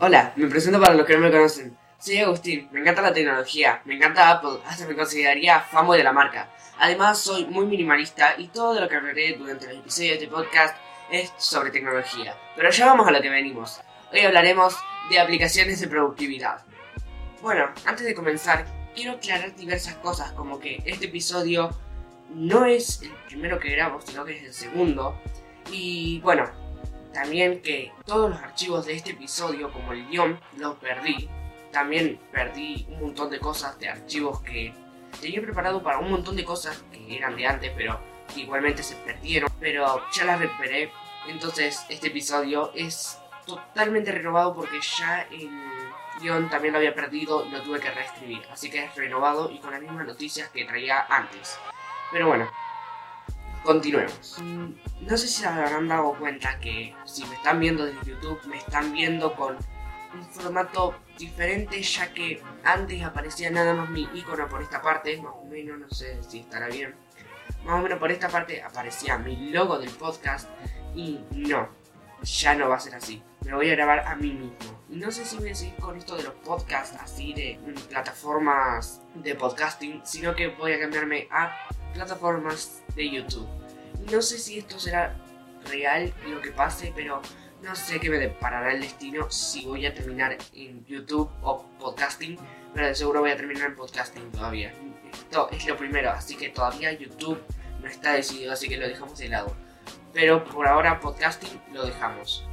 Hola, me presento para los que no me conocen. Soy Agustín, me encanta la tecnología, me encanta Apple, hasta me consideraría fanboy de la marca. Además, soy muy minimalista y todo lo que hablaré durante los episodios de este podcast es sobre tecnología. Pero ya vamos a lo que venimos. Hoy hablaremos de aplicaciones de productividad. Bueno, antes de comenzar, quiero aclarar diversas cosas, como que este episodio no es el primero que grabo, sino que es el segundo. Y bueno, también que todos los archivos de este episodio, como el guion, los perdí. También perdí un montón de cosas de archivos que tenía preparado para un montón de cosas que eran de antes, pero que igualmente se perdieron. Pero ya las recuperé. Entonces este episodio es totalmente renovado porque ya el guion también lo había perdido y lo tuve que reescribir. Así que es renovado y con las mismas noticias que traía antes. Pero bueno, continuemos. Mm, no sé si se habrán dado cuenta que si me están viendo desde YouTube, me están viendo con un formato diferente, ya que antes aparecía nada más mi icono por esta parte, más o menos, no sé si estará bien. Más o menos por esta parte aparecía mi logo del podcast y no, ya no va a ser así. Me voy a grabar a mí mismo. Y no sé si voy a seguir con esto de los podcasts así de plataformas de podcasting, sino que voy a cambiarme a plataformas de YouTube. No sé si esto será real lo que pase, pero no sé qué me deparará el destino si voy a terminar en YouTube o podcasting, pero de seguro voy a terminar en podcasting todavía. Esto es lo primero, así que todavía YouTube no está decidido, así que lo dejamos de lado. Pero por ahora podcasting lo dejamos.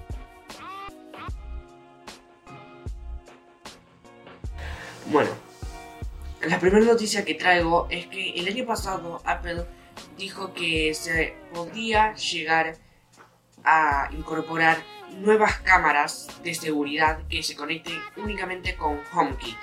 Bueno, la primera noticia que traigo es que el año pasado Apple dijo que se podía llegar a incorporar nuevas cámaras de seguridad que se conecten únicamente con HomeKit.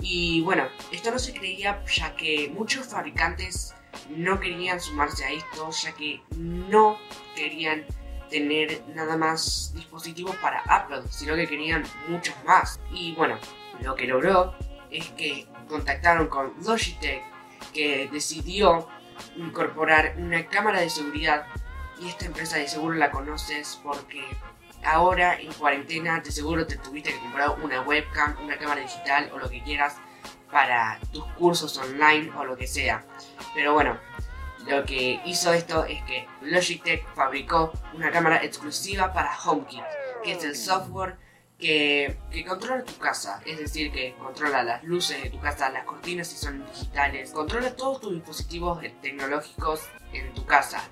Y bueno, esto no se creía ya que muchos fabricantes no querían sumarse a esto, ya que no querían tener nada más dispositivos para Apple, sino que querían muchos más. Y bueno, lo que logró es que contactaron con Logitech, que decidió incorporar una cámara de seguridad y esta empresa de seguro la conoces porque ahora en cuarentena de seguro te tuviste que comprar una webcam, una cámara digital o lo que quieras para tus cursos online o lo que sea. Pero bueno, lo que hizo esto es que Logitech fabricó una cámara exclusiva para HomeKit, que es el software que, controla tu casa, es decir, que controla las luces de tu casa, las cortinas si son digitales, controla todos tus dispositivos tecnológicos en tu casa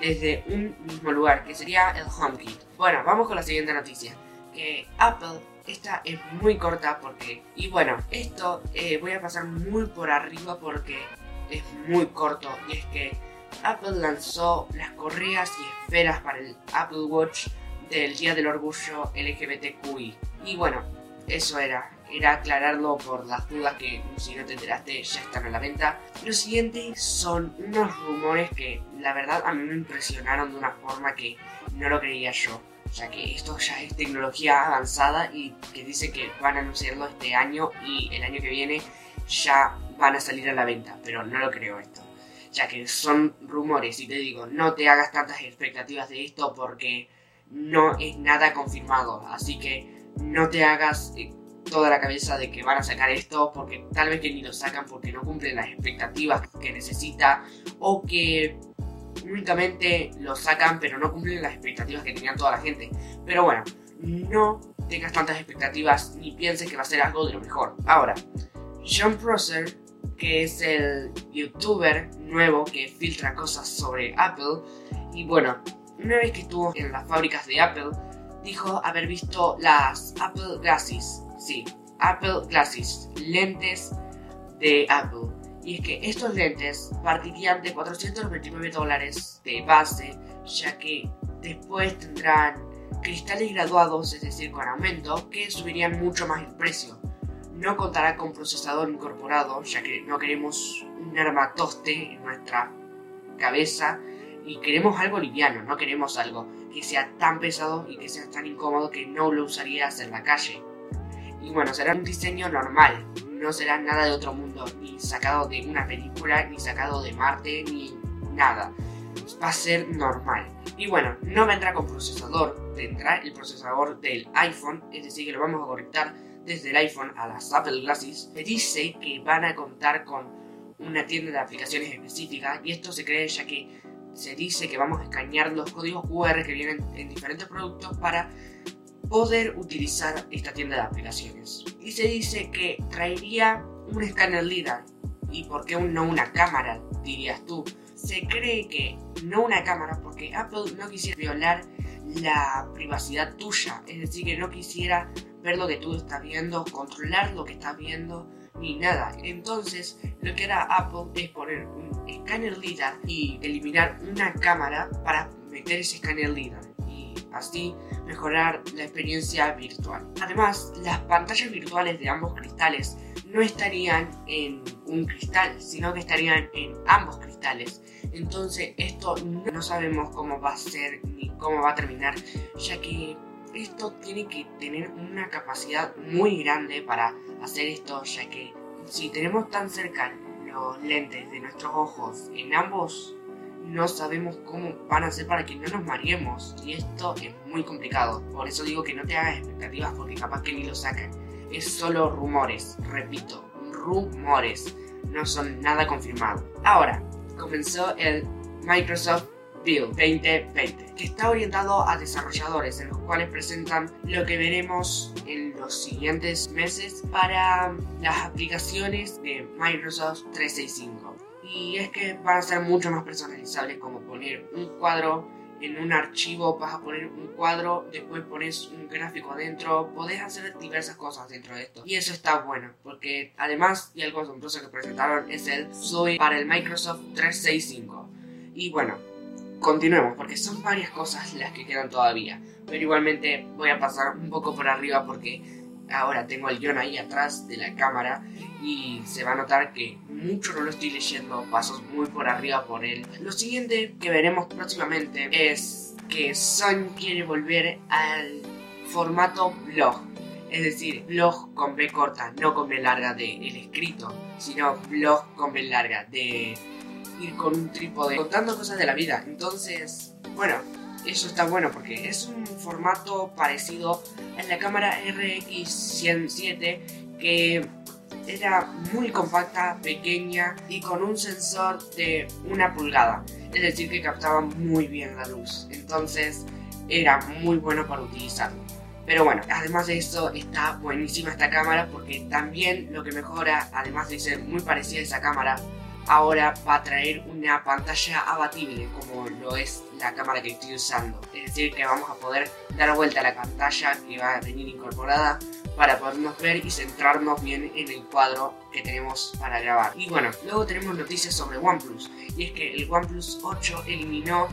desde un mismo lugar, que sería el HomeKit. Bueno, vamos con la siguiente noticia, que Apple, esta es muy corta porque, y bueno, esto eh, voy a pasar muy por arriba porque es muy corto, y es que Apple lanzó las correas y esferas para el Apple Watch del Día del Orgullo LGBTQI. Y bueno, eso era. Era aclararlo por las dudas que si no te enteraste ya están a la venta. Lo siguiente son unos rumores que la verdad a mí me impresionaron de una forma que no lo creía yo. Ya que esto ya es tecnología avanzada y que dice que van a anunciarlo este año y el año que viene ya van a salir a la venta. Pero no lo creo esto. Ya que son rumores y te digo, no te hagas tantas expectativas de esto porque no es nada confirmado. Así que no te hagas eh, toda la cabeza de que van a sacar esto porque tal vez que ni lo sacan porque no cumplen las expectativas que necesita o que únicamente lo sacan pero no cumplen las expectativas que tenían toda la gente. Pero bueno, no tengas tantas expectativas ni pienses que va a ser algo de lo mejor. Ahora, John Prosser, que es el youtuber nuevo que filtra cosas sobre Apple, y bueno, una vez que estuvo en las fábricas de Apple, dijo haber visto las Apple Glasses. Sí, Apple Glasses, lentes de Apple. Y es que estos lentes partirían de 429 dólares de base, ya que después tendrán cristales graduados, es decir, con aumento, que subirían mucho más el precio. No contará con procesador incorporado, ya que no queremos un armatoste en nuestra cabeza y queremos algo liviano, no queremos algo que sea tan pesado y que sea tan incómodo que no lo usarías en la calle. Y bueno, será un diseño normal, no será nada de otro mundo, ni sacado de una película, ni sacado de Marte, ni nada. va a ser normal. Y bueno, no vendrá con procesador, vendrá el procesador del iPhone, es decir, que lo vamos a conectar desde el iPhone a las Apple Glasses. Se dice que van a contar con una tienda de aplicaciones específica y esto se cree ya que se dice que vamos a escanear los códigos QR que vienen en diferentes productos para poder utilizar esta tienda de aplicaciones. Y se dice que traería un escáner LIDAR. ¿Y por qué no una cámara, dirías tú? Se cree que no una cámara porque Apple no quisiera violar la privacidad tuya. Es decir, que no quisiera ver lo que tú estás viendo, controlar lo que estás viendo, ni nada. Entonces, lo que hará Apple es poner un escáner LIDAR y eliminar una cámara para meter ese escáner LIDAR y así mejorar la experiencia virtual. Además, las pantallas virtuales de ambos cristales no estarían en un cristal, sino que estarían en ambos cristales. Entonces, esto no sabemos cómo va a ser ni cómo va a terminar, ya que esto tiene que tener una capacidad muy grande para hacer esto, ya que si tenemos tan cerca los lentes de nuestros ojos en ambos, no sabemos cómo van a ser para que no nos mareemos. Y esto es muy complicado. Por eso digo que no te hagas expectativas porque capaz que ni lo sacan. Es solo rumores, repito, rumores. No son nada confirmado. Ahora, comenzó el Microsoft Build 2020, que está orientado a desarrolladores, en los cuales presentan lo que veremos en los siguientes meses para las aplicaciones de Microsoft 365. Y es que van a ser mucho más personalizables, como poner un cuadro en un archivo, vas a poner un cuadro, después pones un gráfico adentro, podés hacer diversas cosas dentro de esto. Y eso está bueno, porque además, y algo asombroso que presentaron es el Zoe para el Microsoft 365. Y bueno, continuemos, porque son varias cosas las que quedan todavía. Pero igualmente voy a pasar un poco por arriba porque ahora tengo el guion ahí atrás de la cámara y se va a notar que mucho no lo estoy leyendo, pasos muy por arriba por él. Lo siguiente que veremos próximamente es que Son quiere volver al formato blog. Es decir, blog con B corta, no con B larga de el escrito, sino blog con B larga de ir con un trípode contando cosas de la vida. Entonces, bueno, eso está bueno porque es un formato parecido a la cámara RX107 que era muy compacta, pequeña y con un sensor de una pulgada. Es decir, que captaba muy bien la luz. Entonces era muy bueno para utilizarlo. Pero bueno, además de eso está buenísima esta cámara porque también lo que mejora, además de ser muy parecida a esa cámara, ahora va a traer una pantalla abatible como lo es la cámara que estoy usando. Es decir, que vamos a poder dar vuelta a la pantalla que va a venir incorporada para podernos ver y centrarnos bien en el cuadro que tenemos para grabar. Y bueno, luego tenemos noticias sobre OnePlus. Y es que el OnePlus 8 eliminó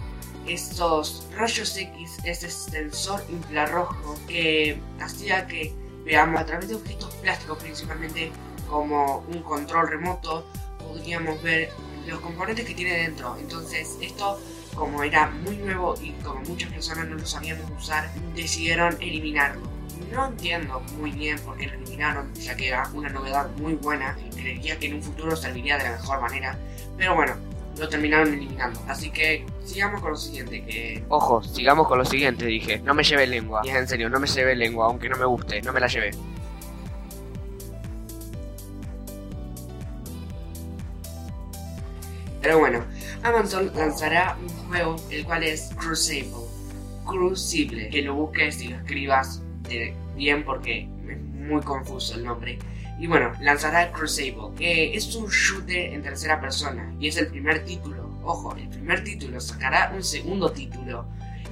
estos rayos X, ese sensor infrarrojo que hacía que veamos a través de objetos plásticos principalmente como un control remoto podríamos ver los componentes que tiene dentro. Entonces esto como era muy nuevo y como muchas personas no lo sabíamos usar, decidieron eliminarlo. No entiendo muy bien por qué lo eliminaron, ya que era una novedad muy buena creería que en un futuro serviría de la mejor manera. Pero bueno, lo terminaron eliminando. Así que sigamos con lo siguiente, que... Ojo, sigamos con lo siguiente, dije. No me lleve lengua. Y es en serio, no me lleve lengua, aunque no me guste, no me la lleve. Pero bueno, Amazon lanzará un juego el cual es Crucible. Crucible, que lo busques y lo escribas bien porque es muy confuso el nombre. Y bueno, lanzará Crucible, que es un shooter en tercera persona y es el primer título. Ojo, el primer título sacará un segundo título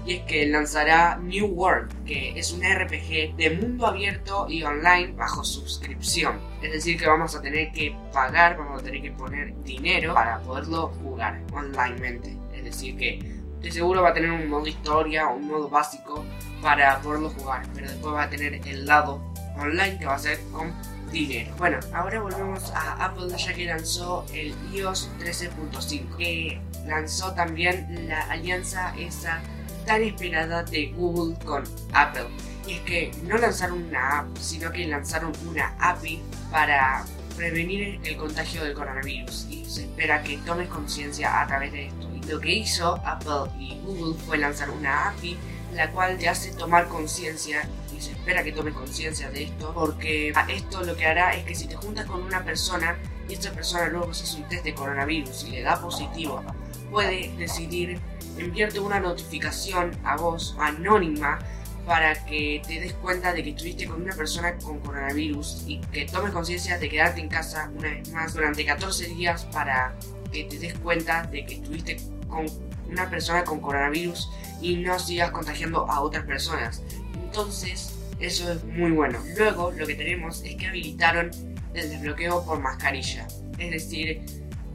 y es que lanzará New World, que es un RPG de mundo abierto y online bajo suscripción. Es decir, que vamos a tener que pagar, vamos a tener que poner dinero para poderlo jugar onlinemente. Es decir, que de seguro va a tener un modo historia, un modo básico para poderlo jugar, pero después va a tener el lado online que va a ser con dinero. Bueno, ahora volvemos a Apple ya que lanzó el iOS 13.5, que lanzó también la alianza esa tan esperada de Google con Apple. Y es que no lanzaron una app, sino que lanzaron una API para prevenir el contagio del coronavirus. Y se espera que tomes conciencia a través de esto y Lo que hizo Apple y Google fue lanzar una API la cual te hace tomar conciencia y se espera que tome conciencia de esto porque esto lo que hará es que si te juntas con una persona y esta persona luego hace un test de coronavirus y le da positivo, puede decidir enviarte una notificación a vos anónima para que te des cuenta de que estuviste con una persona con coronavirus y que tomes conciencia de quedarte en casa una vez más durante 14 días para que te des cuenta de que estuviste con una persona con coronavirus y no sigas contagiando a otras personas. Entonces, eso es muy bueno. Luego, lo que tenemos es que habilitaron el desbloqueo por mascarilla. Es decir,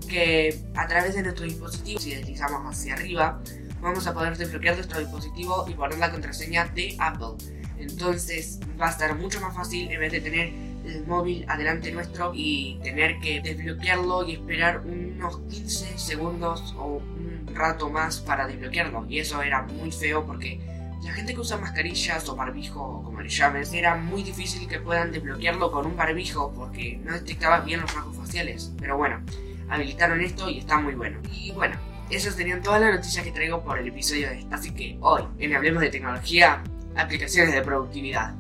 que a través de nuestro dispositivo, si deslizamos hacia arriba, vamos a poder desbloquear nuestro dispositivo y poner la contraseña de Apple. Entonces va a estar mucho más fácil en vez de tener el móvil adelante nuestro y tener que desbloquearlo y esperar unos 15 segundos o un rato más para desbloquearlo. Y eso era muy feo porque la gente que usa mascarillas o barbijo o como le llames, era muy difícil que puedan desbloquearlo con un barbijo porque no detectaba bien los rasgos faciales. Pero bueno, habilitaron esto y está muy bueno. Y bueno, esas serían todas las noticias que traigo por el episodio de esta. Así que hoy, en Hablemos de Tecnología, aplicaciones de productividad.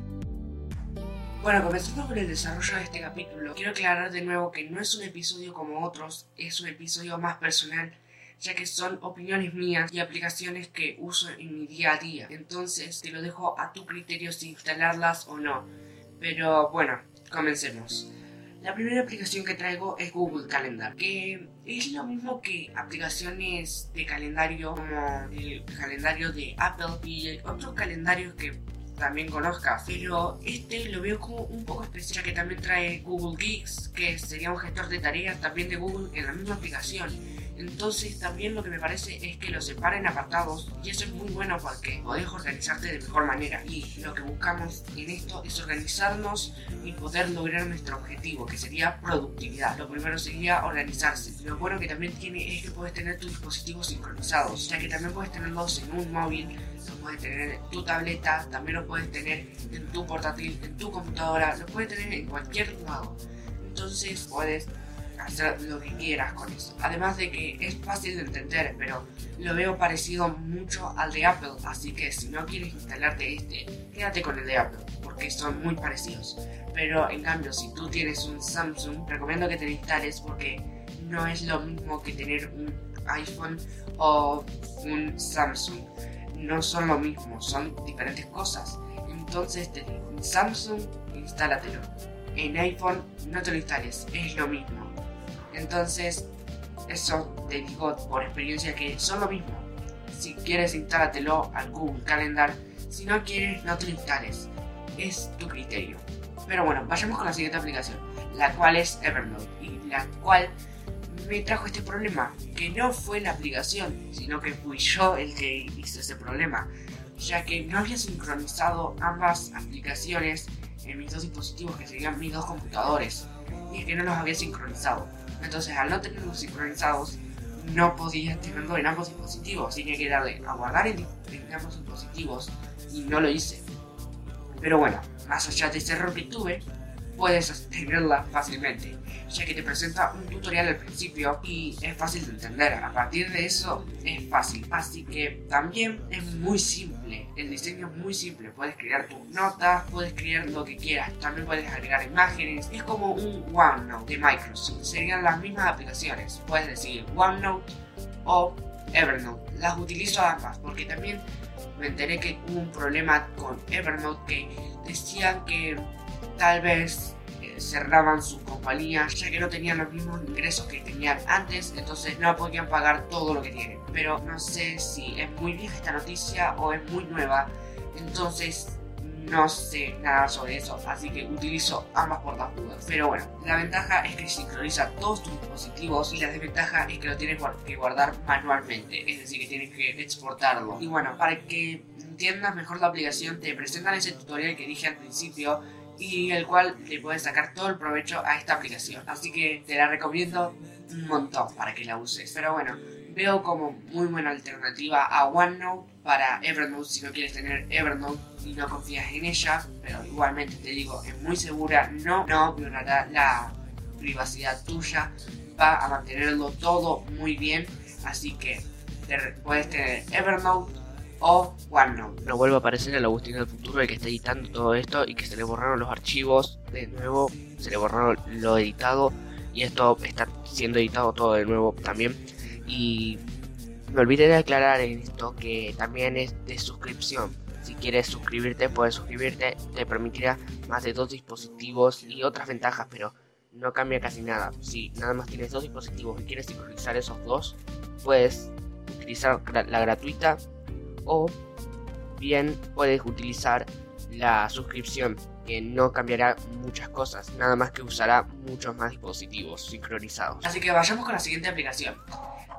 Bueno, comenzando con el desarrollo de este capítulo, quiero aclarar de nuevo que no es un episodio como otros, es un episodio más personal ya que son opiniones mías y aplicaciones que uso en mi día a día. Entonces te lo dejo a tu criterio si instalarlas o no. Pero bueno, comencemos. La primera aplicación que traigo es Google Calendar, que es lo mismo que aplicaciones de calendario como el calendario de Apple y otros calendarios que también conozcas, pero este lo veo como un poco especial, ya que también trae Google Geeks, que sería un gestor de tareas también de Google en la misma aplicación. Entonces también lo que me parece es que los separen apartados y eso es muy bueno porque podés organizarte de mejor manera y lo que buscamos en esto es organizarnos y poder lograr nuestro objetivo que sería productividad. Lo primero sería organizarse. Lo bueno que también tiene es que puedes tener tus dispositivos sincronizados, ya que también puedes tenerlos en un móvil, lo puedes tener en tu tableta, también lo puedes tener en tu portátil, en tu computadora, lo puedes tener en cualquier lado. Entonces puedes hacer lo que quieras con eso. Además de que es fácil de entender, pero lo veo parecido mucho al de Apple, así que si no quieres instalarte este, quédate con el de Apple, porque son muy parecidos. Pero en cambio, si tú tienes un Samsung, recomiendo que te lo instales porque no es lo mismo que tener un iPhone o un Samsung. No son lo mismo, son diferentes cosas. Entonces, en Samsung, instálatelo. En iPhone, no te lo instales, es lo mismo entonces, eso te digo por experiencia que son lo mismo. Si quieres, instálatelo al Google Calendar. Si no quieres, no te lo instales. Es tu criterio. Pero bueno, vayamos con la siguiente aplicación, la cual es Evernote, y la cual me trajo este problema, que no fue la aplicación, sino que fui yo el que hizo ese problema, ya que no había sincronizado ambas aplicaciones en mis dos dispositivos, que serían mis dos computadores, y que no los había sincronizado. Entonces, al no tenerlos sincronizados, no podía tenerlo en ambos dispositivos. Tenía que darle a guardar en, ambos dispositivos y no lo hice. Pero bueno, más allá de ese error que tuve, puedes tenerla fácilmente, ya que te presenta un tutorial al principio y es fácil de entender. A partir de eso es fácil, así que también es muy simple. El diseño es muy simple. Puedes crear tus notas, puedes crear lo que quieras. También puedes agregar imágenes. Es como un OneNote de Microsoft. Serían las mismas aplicaciones. Puedes decir OneNote o Evernote. Las utilizo ambas porque también me enteré que hubo un problema con Evernote que decían que tal vez eh, cerraban sus compañías ya que no tenían los mismos ingresos que tenían antes, entonces no podían pagar todo lo que tienen. Pero no sé si es muy vieja esta noticia o es muy nueva, entonces no sé nada sobre eso, así que utilizo ambas por las dudas. Pero bueno, la ventaja es que sincroniza todos tus dispositivos y la desventaja es que lo tienes que guardar manualmente, es decir, que tienes que exportarlo. Y bueno, para que entiendas mejor la aplicación, te presentan ese tutorial que dije al principio y el cual le puedes sacar todo el provecho a esta aplicación. Así que te la recomiendo un montón para que la uses. Pero bueno, veo como muy buena alternativa a OneNote para Evernote si no quieres tener Evernote y no confías en ella. Pero igualmente te digo, es muy segura, no, no violará la privacidad tuya, va a mantenerlo todo muy bien. Así que puedes tener Evernote o OneNote. No vuelve a aparecer el Agustín del futuro el que está editando todo esto y que se le borraron los archivos de nuevo, se le borraron lo editado y esto está siendo editado todo de nuevo también. Y me olvidé de aclarar en esto que también es de suscripción. Si quieres suscribirte, puedes suscribirte, te permitirá más de dos dispositivos y otras ventajas, pero no cambia casi nada. Si nada más tienes dos dispositivos y quieres sincronizar esos dos, puedes utilizar la gratuita o bien puedes utilizar la suscripción que no cambiará muchas cosas, nada más que usará muchos más dispositivos sincronizados. Así que vayamos con la siguiente aplicación,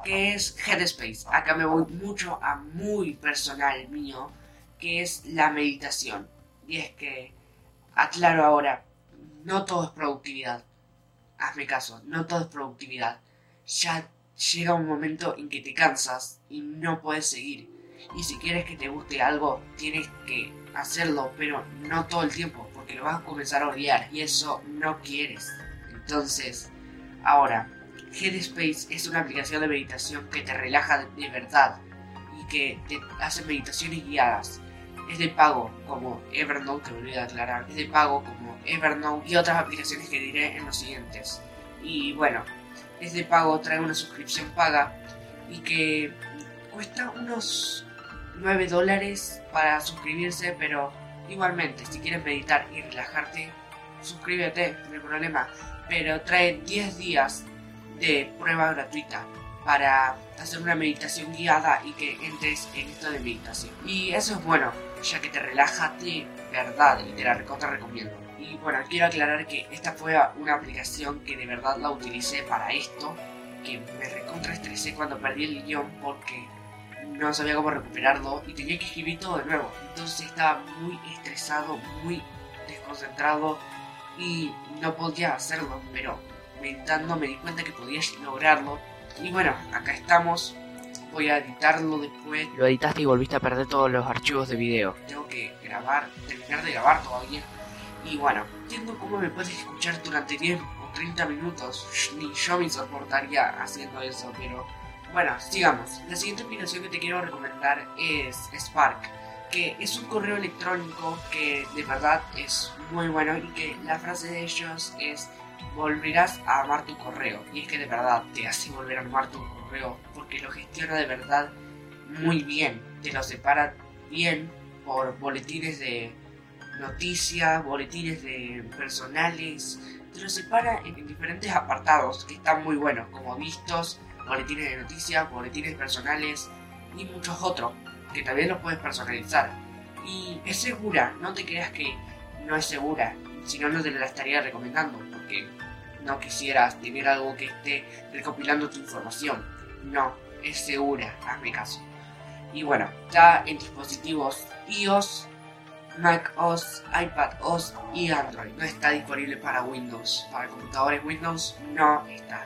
que es Headspace. Acá me voy mucho a muy personal mío, que es la meditación. Y es que, aclaro ahora, no todo es productividad. Hazme caso, no todo es productividad. Ya llega un momento en que te cansas y no puedes seguir. Y si quieres que te guste algo, tienes que hacerlo, pero no todo el tiempo, porque lo vas a comenzar a odiar y eso no quieres. Entonces, ahora, Headspace es una aplicación de meditación que te relaja de, verdad y que te hace meditaciones guiadas. Es de pago como Evernote, que me olvidé de aclarar, es de pago como Evernote y otras aplicaciones que diré en los siguientes. Y bueno, es de pago, trae una suscripción paga y que cuesta unos 9 dólares para suscribirse, pero igualmente, si quieres meditar y relajarte, suscríbete, no hay problema. Pero trae 10 días de prueba gratuita para hacer una meditación guiada y que entres en esto de meditación. Y eso es bueno, ya que te relaja de verdad y te la recontra recomiendo. Y bueno, quiero aclarar que esta fue una aplicación que de verdad la utilicé para esto, que me recontra estresé cuando perdí el guion porque no sabía cómo recuperarlo y tenía que escribir todo de nuevo. Entonces estaba muy estresado, muy desconcentrado y no podía hacerlo, pero meditando me di cuenta que podía lograrlo. Y bueno, acá estamos. Voy a editarlo después. Lo editaste y volviste a perder todos los archivos de video. Tengo que grabar, terminar de grabar todavía. Y bueno, entiendo cómo me puedes escuchar durante 10 o 30 minutos. Ni yo me soportaría haciendo eso, pero bueno, sigamos. La siguiente aplicación que te quiero recomendar es Spark, que es un correo electrónico que de verdad es muy bueno y que la frase de ellos es volverás a amar tu correo. Y es que de verdad te hace volver a amar tu correo porque lo gestiona de verdad muy bien. Te lo separa bien por boletines de noticias, boletines de personales. Te lo separa en diferentes apartados que están muy buenos, como vistos, boletines de noticias, boletines personales y muchos otros que también los puedes personalizar. Y es segura, no te creas que no es segura, si no, no te la estaría recomendando, porque no quisieras tener algo que esté recopilando tu información. No, es segura, hazme caso. Y bueno, está en dispositivos iOS, Mac OS, iPad OS y Android. No está disponible para Windows. Para computadores Windows no está.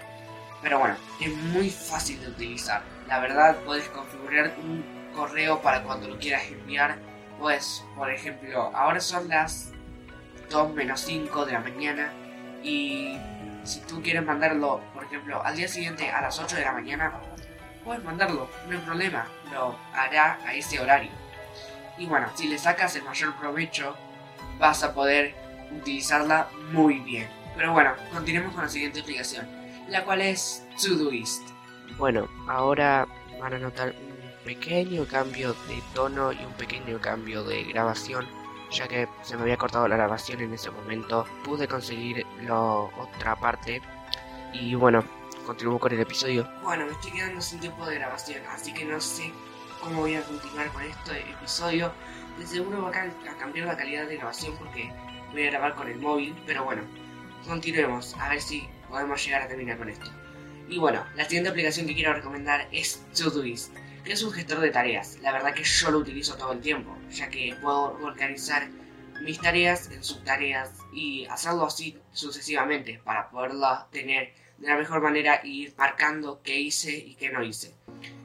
Pero bueno, es muy fácil de utilizar. La verdad, puedes configurar un correo para cuando lo quieras enviar. Pues, por ejemplo, ahora son las 2 menos 5 de la mañana y si tú quieres mandarlo, por ejemplo, al día siguiente a las 8 de la mañana, puedes mandarlo, no hay problema, lo hará a ese horario. Y bueno, si le sacas el mayor provecho, vas a poder utilizarla muy bien. Pero bueno, continuemos con la siguiente aplicación la cual es Todoist. Bueno, ahora van a notar un pequeño cambio de tono y un pequeño cambio de grabación, ya que se me había cortado la grabación en ese momento. Pude conseguir la otra parte y bueno, continúo con el episodio. Bueno, me estoy quedando sin tiempo de grabación, así que no sé cómo voy a continuar con este episodio. De seguro va a cambiar la calidad de grabación porque voy a grabar con el móvil, pero bueno, continuemos a ver si podemos llegar a terminar con esto. Y bueno, la siguiente aplicación que quiero recomendar es Todoist, que es un gestor de tareas. La verdad que yo lo utilizo todo el tiempo, ya que puedo organizar mis tareas en subtareas y hacerlo así sucesivamente para poderlas tener de la mejor manera y ir marcando qué hice y qué no hice.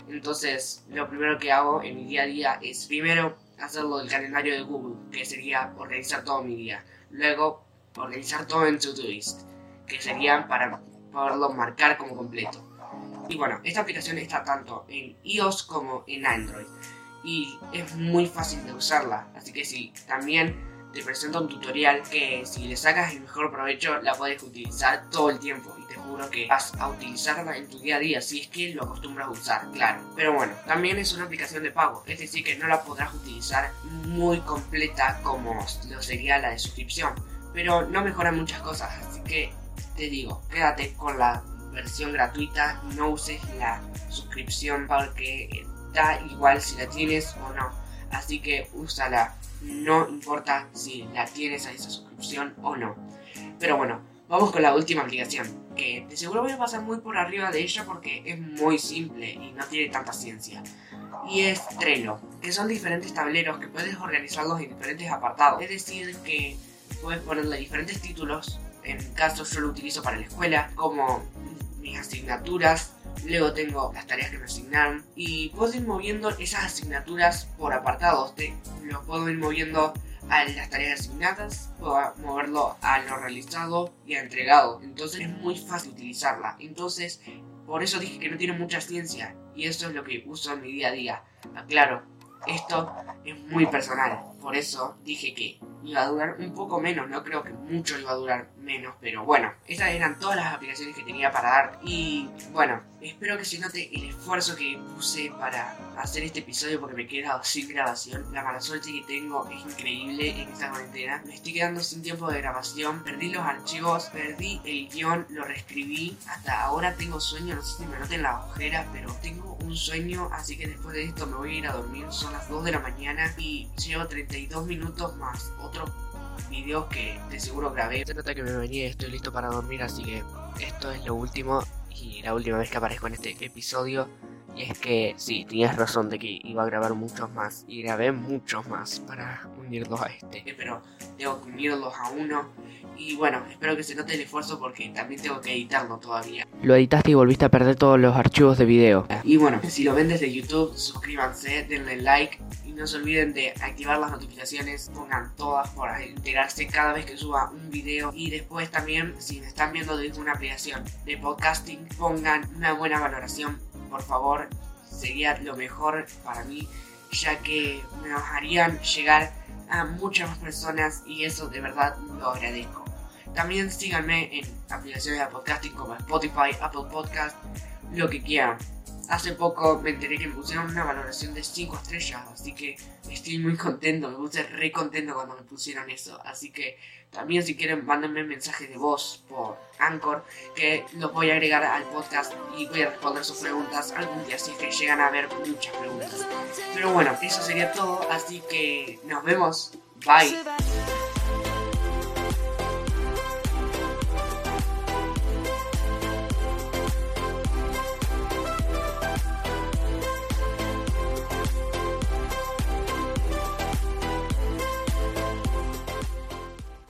Entonces, lo primero que hago en mi día a día es primero hacerlo del calendario de Google, que sería organizar todo mi día. Luego, organizar todo en Todoist que serían para poderlo marcar como completo. Y bueno, esta aplicación está tanto en iOS como en Android. Y es muy fácil de usarla. Así que si también te presento un tutorial que si le sacas el mejor provecho la puedes utilizar todo el tiempo y te juro que vas a utilizarla en tu día a día si es que lo acostumbras a usar, claro. Pero bueno, también es una aplicación de pago, es decir que no la podrás utilizar muy completa como lo sería la de suscripción, pero no mejora muchas cosas, así que te digo, quédate con la versión gratuita, no uses la suscripción porque da igual si la tienes o no, así que úsala no importa si la tienes a esa suscripción o no. Pero bueno, vamos con la última aplicación, que de seguro voy a pasar muy por arriba de ella porque es muy simple y no tiene tanta ciencia. Y es Trello, que son diferentes tableros que puedes organizarlos en diferentes apartados. Es decir, que puedes ponerle diferentes títulos. En caso yo lo utilizo para la escuela, como mis asignaturas, Luego tengo las tareas que me asignaron y puedo ir moviendo esas asignaturas por apartados. Te, lo puedo ir moviendo a las tareas asignadas, puedo moverlo a lo realizado y a entregado. Entonces es muy fácil utilizarla. Entonces, por eso dije que no tiene mucha ciencia y eso es lo que uso en mi día a día. Aclaro, esto es muy personal, por eso dije que iba a durar un poco menos, no creo que mucho iba a durar menos, pero bueno, estas eran todas las aplicaciones que tenía para dar y bueno, espero que se note el esfuerzo que puse para hacer este episodio porque me he quedado sin grabación. La mala suerte que tengo es increíble en esta cuarentena. Me estoy quedando sin tiempo de grabación, perdí los archivos, perdí el guion, lo reescribí, hasta ahora tengo sueño, no sé si me noten la ojera, pero tengo un sueño, así que después de esto me voy a ir a dormir, son las 2 de la mañana y llevo 32 minutos más otro video que de seguro grabé. Se nota que me venía, estoy listo para dormir, así que esto es lo último y la última vez que aparezco en este episodio. Y es que sí, tenías razón de que iba a grabar muchos más. Y grabé muchos más para unirlos a este. Pero tengo que unirlos a uno. Y bueno, espero que se note el esfuerzo porque también tengo que editarlo todavía. Lo editaste y volviste a perder todos los archivos de video. Y bueno, si lo ven desde YouTube, suscríbanse, denle like y no se olviden de activar las notificaciones, pongan todas para enterarse cada vez que suba un video y después también si me están viendo desde una aplicación de podcasting, pongan una buena valoración, por favor, sería lo mejor para mí, ya que me harían llegar a muchas más personas y eso de verdad lo agradezco. También síganme en aplicaciones de podcasting como Spotify, Apple Podcast, lo que quieran. Hace poco me enteré que me pusieron una valoración de 5 estrellas, así que estoy muy contento, me puse re contento cuando me pusieron eso. Así que también si quieren mándenme mensajes de voz por Anchor, que los voy a agregar al podcast y voy a responder sus preguntas algún día, así que llegan a haber muchas preguntas. Pero bueno, eso sería todo, así que nos vemos, bye.